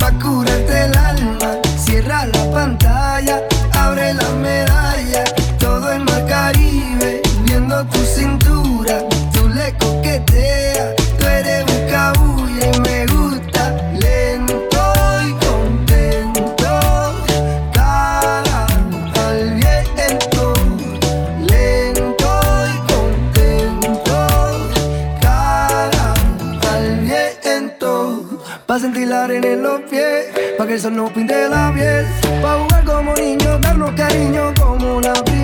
pa' curarte el alma. Cierra la pantalla, abre la medalla. Todo en el Caribe, viendo tu cintura, tú le. Pa' que el sol no pinte la piel Pa' jugar como niños, darnos cariño como una vida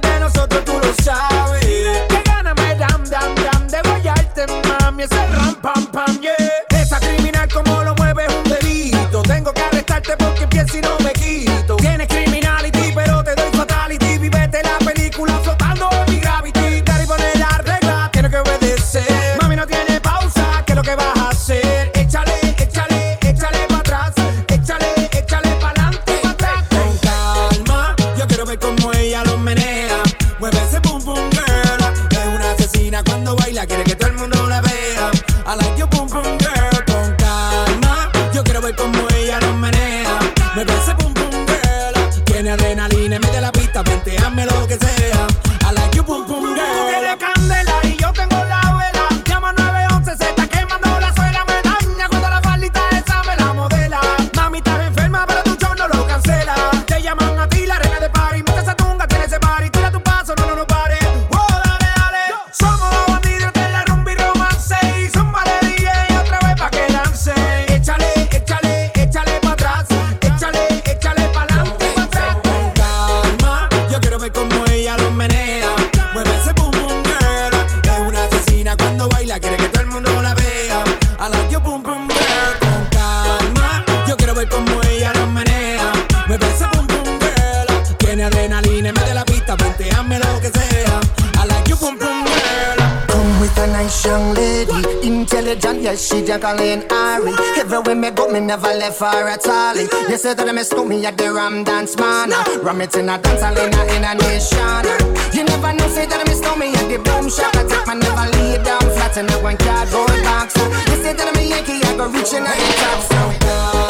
de nosotros, tú lo sabes. Never left her at all. You said that I miss me at the Ram Dance Man. Ram it in a dance in a, in a nation. You never know, say that I miss me at the Boom Shop. I take my never lay down flat in a one cardboard box. You said that I'm a Yankee, I go reaching at the top. So.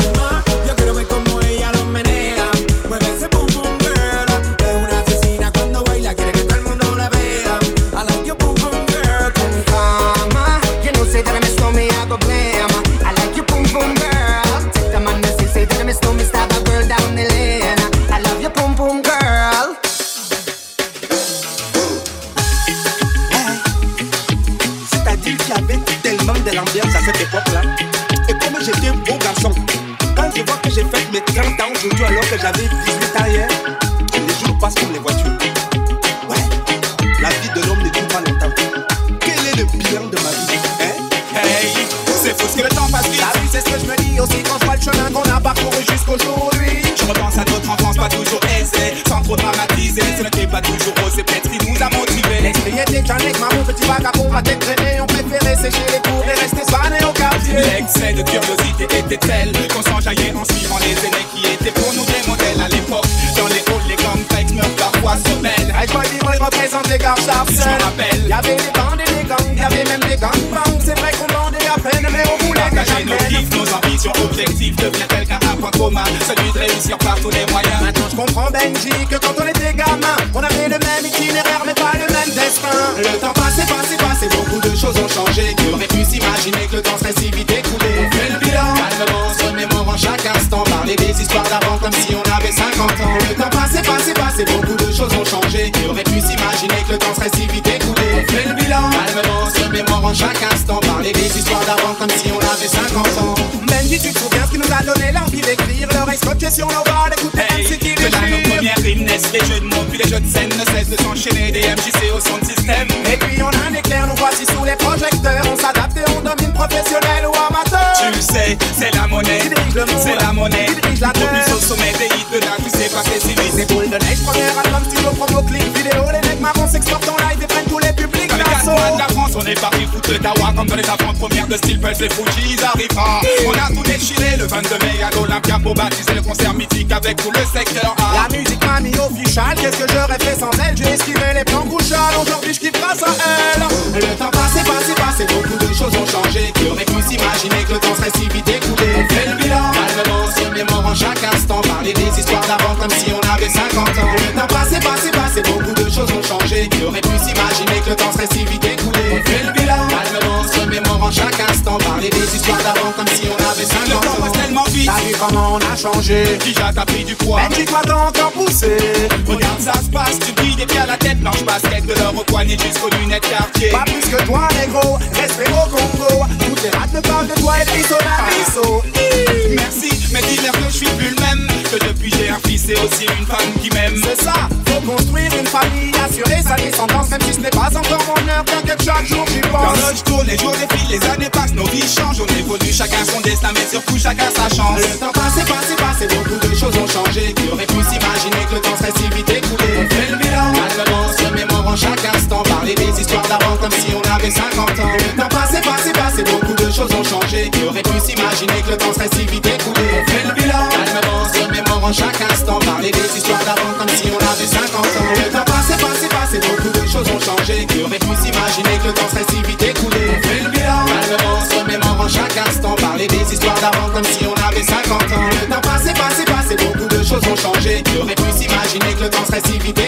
Gars Je Sharpsel. me rappelle. Y'avait des bandes et des gangs, y'avait même des gangbangs. C'est vrai qu'on vendait à peine, mais on voulait que Partager nos kiffs, nos ambitions, objectifs devient quelqu'un un point commun, celui de réussir par tous les moyens. Maintenant je comprends Benji que quand on était gamin On avait le même itinéraire mais pas le même destin Le temps passé, passé, passé, beaucoup de choses ont changé Qui aurait pu s'imaginer que le temps serait si vite écoulé? On fait le bilan, calmement, se remémorant chaque instant Parler des histoires d'avant comme si on avait 50 ans Le temps passé, passé, passé, beaucoup serait si vite écoulé. On fait le bilan, calmement, se remémorant chaque instant. Parler des histoires d'avant comme si on avait 50 ans. Benji, tu te souviens ce qui nous a donné l'envie d'écrire L'oreille scotchée sur nos bras, d'écouter Hey, MC qui que là nos premières rimes naissent, les jeux de mots puis les jeux de scène ne cessent de s'enchaîner, des MJC au son de système. Et puis on a un éclair, nous voici sous les projecteurs. On s'adapte et on domine professionnel ou amateur. Tu le sais, c'est la monnaie, Qui dirige le monde, c'est la monnaie. qui dirige la terre. plus au sommet des hits de là, tu sais pas c'est si vite. C'est boule de neige, premier album, studio, promo, clip, est parti foutre le tawa comme dans les affrontes premières de style Pulse et Fuji, ils arrivent pas. On a tout déchiré le 22 mai à l'Olympia pour baptiser le concert mythique avec tout le secteur A. La musique m'a mis official, qu'est-ce que j'aurais fait sans elle? J'ai esquivé les plans couchales, aujourd'hui je kiffe grâce à elle. Le temps passé, passé, passé, beaucoup de choses ont changé. Qui aurait pu s'imaginer que le temps serait si vite écoulé? On fait le bilan, calmement, se mémorant chaque instant. Parler des histoires d'avant comme si on avait 50 ans. Le temps passé, passé, passé, beaucoup de choses ont changé. Qui aurait pu Histoires d'avant comme si on avait 50 Le temps ans passe tellement vite, T'as vu comment on a changé? Déjà t'as pris du poids. Benji, toi t'as encore poussé Regarde ça se passe, tu brilles des pieds à la tête, blanche basket de l'or au poignet jusqu'aux lunettes quartier. Pas plus que toi, négro, respect au Congo. Toutes les rats me parlent de toi et puis son abisso. Merci, mais dis-leur que je suis plus le même. Que depuis j'ai un fils et aussi une femme qui m'aime. Assurer sa descendance, même si ce n'est pas encore mon heure, que chaque jour j'y pense. L'horloge tourne, les jours défilent, les années passent, nos vies changent. On évolue, chacun son destin, mais surtout chacun sa chance. Le temps passé, passé, passé, beaucoup de choses ont changé. Qui aurait pu s'imaginer que le temps serait si vite écoulé? On fait le bilan, calmement, se mémorant chaque instant. Parler des histoires d'avant comme si on avait 50 ans. Le temps passé, passé, passé, beaucoup de choses ont changé. Qui aurait pu s'imaginer que le temps serait si vite écoulé? On fait le bilan, calmement, se mémorant chaque instant. Parler des histoires d'avant comme si on avait 50 ans. Le temps passé, le temps serait si vite écoulé On fait le bilan, calmement, se mémorant chaque instant. Parler des histoires d'avant comme si on avait 50 ans. Le temps passé, passé, passé, beaucoup de choses ont changé. Qui aurait pu s'imaginer que le temps serait si vite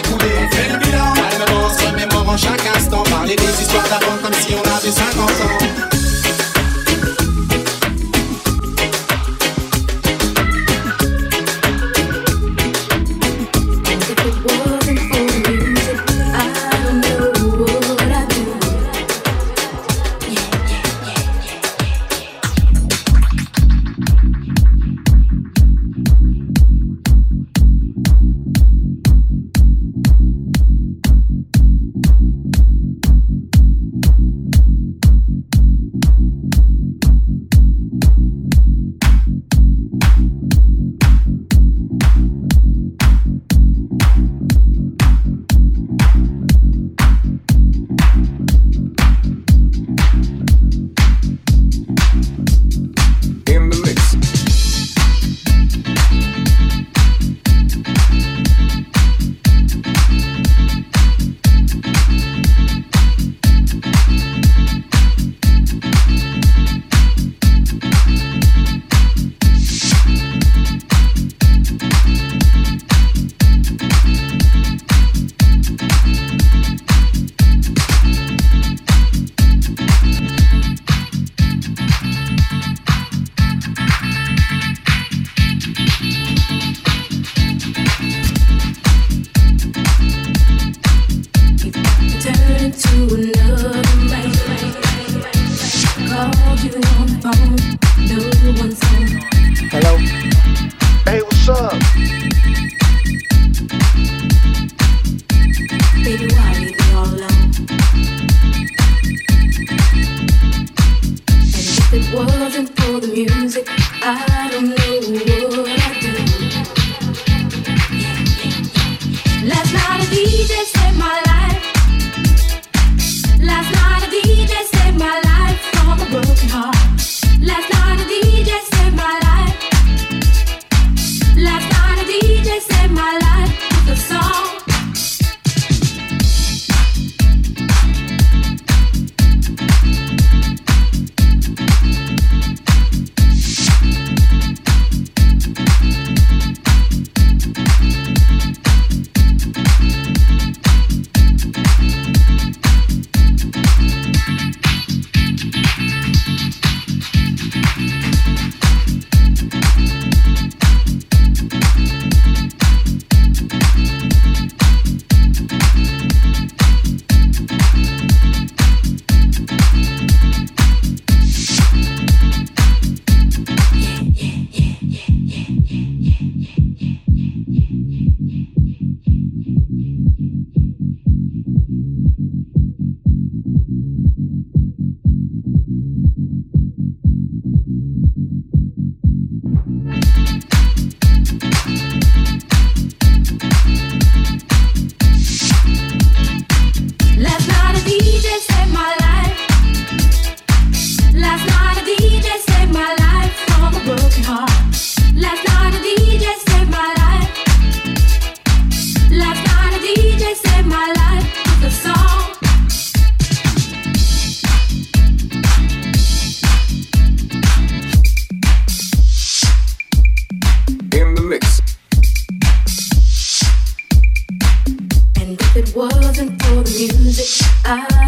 C'est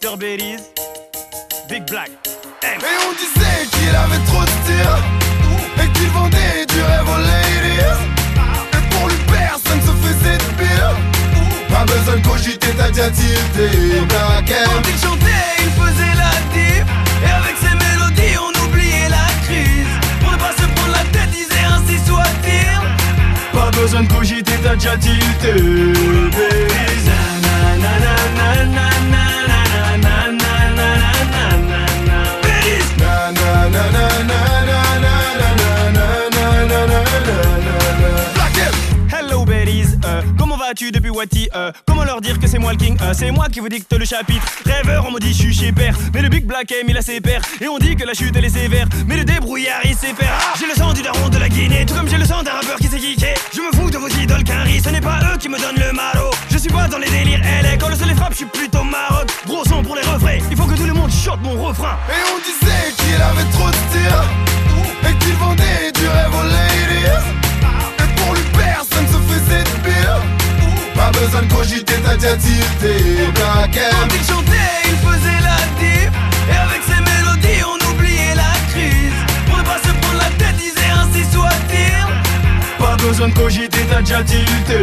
Dr Big Black. Et on disait qu'il avait trop de tir Et qu'il vendait du rêve aux ladies Et pour lui personne se faisait de pire Pas besoin de cogiter, t'as déjà tilté Black Quand il chantait, il faisait la diff Et avec ses mélodies, on oubliait la crise Pour ne pas se prendre la tête, disait ainsi soit-il Pas besoin de cogiter, t'as déjà tilté. Belize. Na, na, na, na, na, na, depuis Wati euh, Comment leur dire que c'est moi le king euh, C'est moi qui vous dicte le chapitre. Rêveur, on me dit je suis père. Mais le Big Black M il a ses pères. Et on dit que la chute elle est sévère. Mais le débrouillard il sait faire. Ah, J'ai le sang du daron de la Guinée Tout comme j'ai le sang d'un rappeur qui s'est geeké Je me fous de vos idoles qu'un Ce n'est pas eux qui me donnent le maro Je suis pas dans les délires LA Quand le soleil frappe je suis plutôt maroc Gros son pour les refrains. Il faut que tout le monde chante mon refrain. Et on disait qu'il avait trop de tir Et qu'il vendait du rêve aux ladies. Et pour lui personne se faisait de pire Pas besoin de cogiter, t'as déjà tilté Black Quand il chantait, il faisait la diff. Et avec ses mélodies, on oubliait la crise. Pour ne pas se prendre la tête, disait ainsi soit-il. Pas besoin de cogiter, t'as déjà tilté.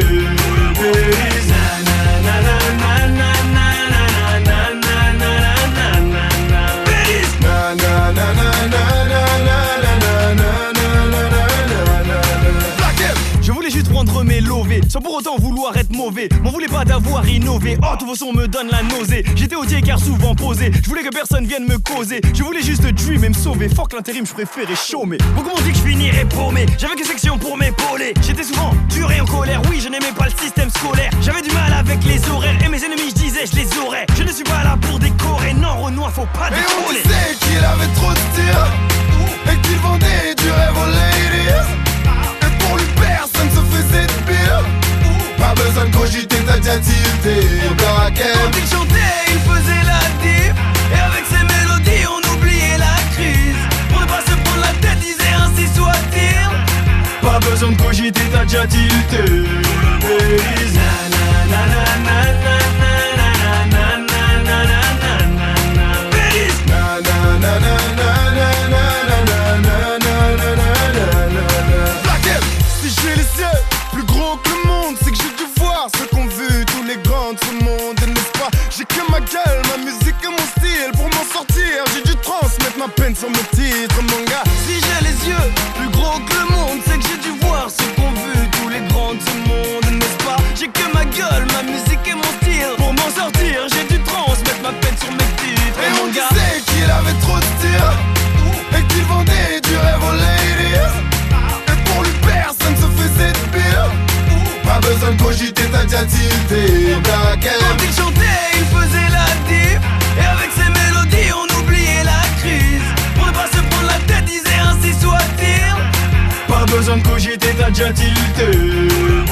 Sans pour autant vouloir être mauvais. M'en voulez pas d'avoir innové. Oh, tous vos sons me donnent la nausée. J'étais odié car souvent posé. Je voulais que personne vienne me causer. Je voulais juste dream et me sauver. Fuck l'intérim, je préférais chômer. Beaucoup m'ont dit que je finirais paumé. J'avais que section pour m'épauler. J'étais souvent dur et en colère. Oui, je n'aimais pas le système scolaire. J'avais du mal avec les horaires. Et mes ennemis, je disais, je les aurais. Je ne suis pas là pour décorer. Non, Renoir, faut pas Et on disait qu'il avait trop de style Et qu'il vendait du rêve aux ladies Et pour lui personne pire. Pas besoin de cogiter, t'as déjà tilté Quand il chantait, il faisait la diff. Et avec ses mélodies, on oubliait la crise. Pour ne pas se prendre la tête, disait ainsi soit-il. Pas besoin de cogiter, t'as déjà tilté. Ladies. Na, na, na, na, na, na, sur mes titres Mon gars. Si j'ai les yeux plus gros que le monde, c'est que j'ai dû voir ce qu'ont vu tous les grands de ce monde, n'est-ce pas? J'ai que ma gueule, ma musique et mon style. Pour m'en sortir, j'ai dû transmettre ma peine sur mes titres. Et Et on mon gars, disait qu'il avait trop de style Et qu'il vendait du rêve aux ladies. Et pour lui personne se faisait de pire. Pas besoin de cogiter, t'as déjà besoin de cogiter, t'as déjà.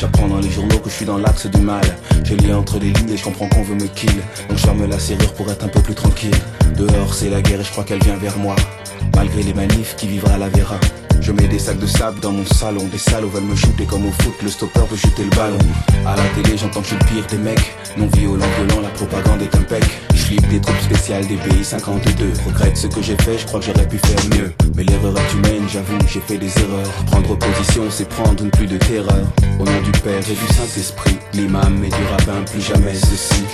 J'apprends dans les journaux que je suis dans l'axe du mal. Je lis entre les lignes et je comprends qu'on veut me kill. Donc je la serrure pour être un peu plus tranquille. Dehors c'est la guerre et je crois qu'elle vient vers moi. Malgré les manifs, qui vivra la verra. Je mets des sacs de sable dans mon salon. Des salauds veulent me shooter comme au foot. Le stopper veut shooter le ballon. À la télé, j'entends que je pire des mecs. Non violent, violent, la propagande est impec. Je flippe des troupes spéciales des pays 52. Regrette ce que j'ai fait, je crois que j'aurais pu faire mieux. Mais l'erreur est humaine, j'avoue, j'ai fait des erreurs. Prendre position, c'est prendre une plus de terreur. Au nom du Père et du Saint-Esprit, l'imam et du rabbin, plus jamais ceci.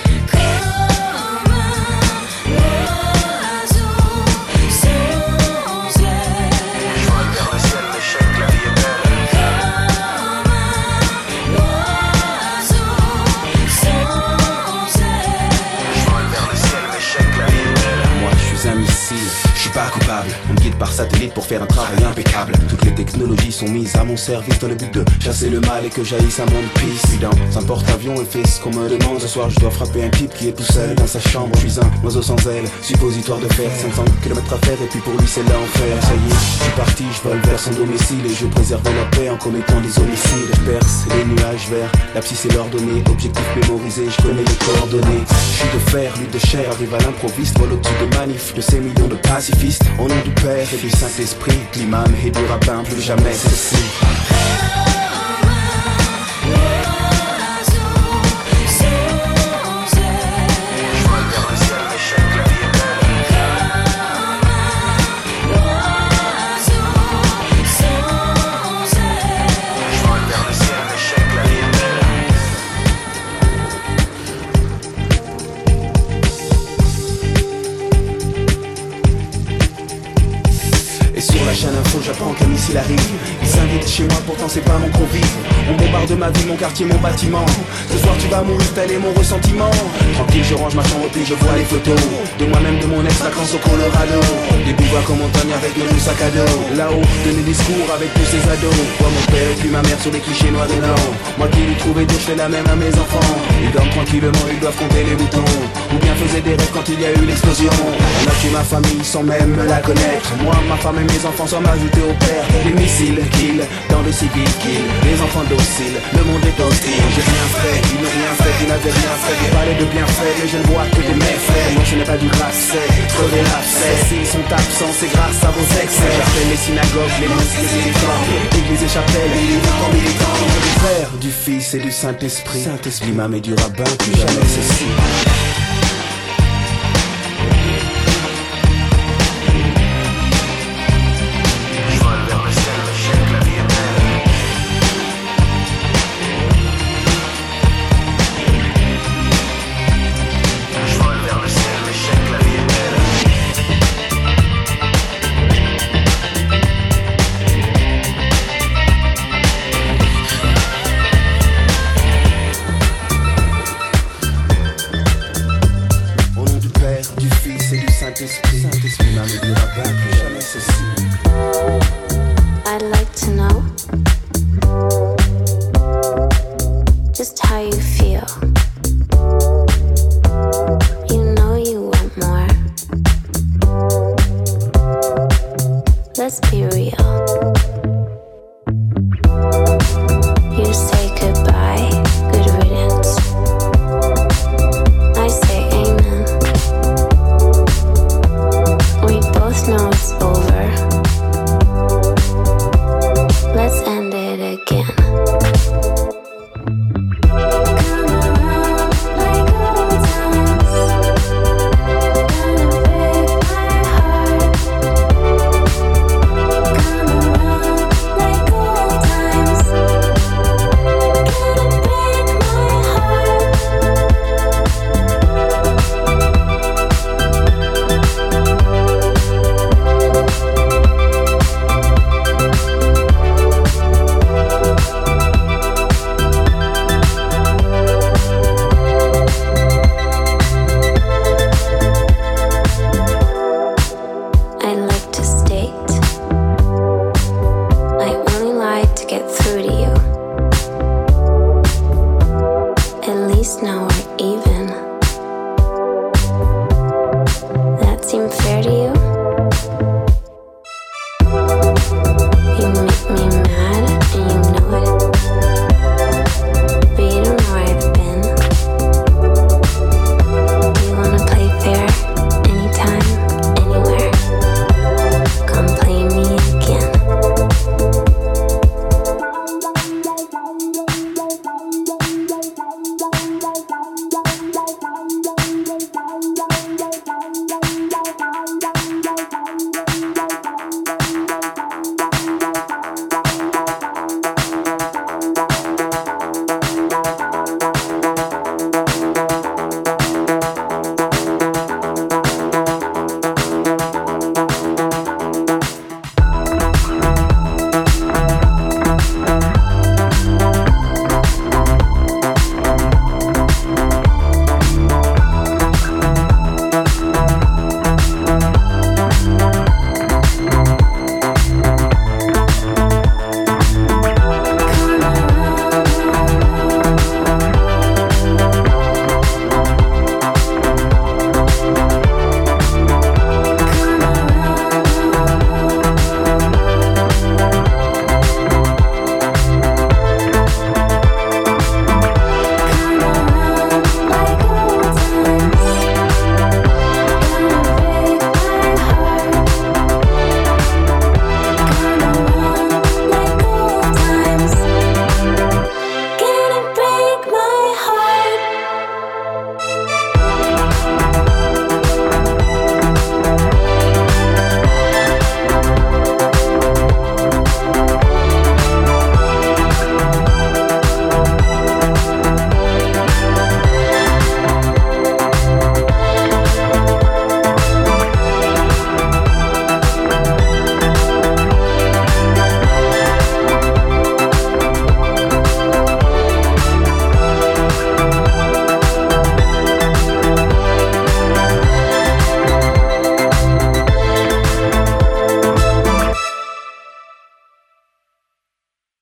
Pour faire un travail impeccable. Toutes les technologies sont mises à mon service dans le but de chasser le mal et que jaillisse un monde. Puis dans un porte-avions et fais ce qu'on me demande. Ce soir je dois frapper un type qui est tout seul dans sa chambre. Je suis un oiseau sans aile, suppositoire de faire 500 km à faire et puis pour lui c'est l'enfer. Ça y est, je suis parti, je vole vers son domicile et je préserve la paix en commettant des homicides. Je perce les nuages verts, la psy c'est l'ordonnée, objectif mémorisé, je connais les coordonnées. Je suis de fer, lui de chair, arrive à l'improviste, vol au-dessus de manifs, de ces millions de pacifistes. Au nom du Père et du Saint-Esprit, de l'imam et du rabbin, plus jamais ceci. Chez moi, pourtant c'est pas mon convive. On bombarde ma vie, mon quartier, mon bâtiment. Ce soir tu vas mourir, tel est mon ressentiment. Tranquille, je range ma chambre, puis je vois les photos. De moi-même, de mon ex-vacances au Colorado. Des boulevards en montagne avec le sac à dos. Là-haut, donner des discours avec tous ces ados. Vois mon père et puis ma mère sur les clichés noirs et blancs. Moi qui lui trouvais dur, je fais la même à mes enfants. Ils dorment tranquillement, ils doivent compter les boutons. Ou bien faisaient des rêves quand il y a eu l'explosion. On a tué ma famille sans même me la connaître. Moi, ma femme et mes enfants sont ajoutés au père. Les missiles kill, dans le civil kill. Les enfants dociles, le monde est hostile. J'ai rien fait, ils n'ont rien fait, ils n'avaient rien fait. Ils parlaient de bienfaits, mais je ne vois que des méfaits. Moi, je n'ai pas du grasset, crever l'abcès. S'ils sont absents, c'est grâce à vos excès. J'appelle les synagogues, les mosquées les temples. Églises et chapelles, militants, militants. Du Père, du Fils et du Saint-Esprit. Saint-Esprit, l'imam et du rabbin, plus jamais ceci.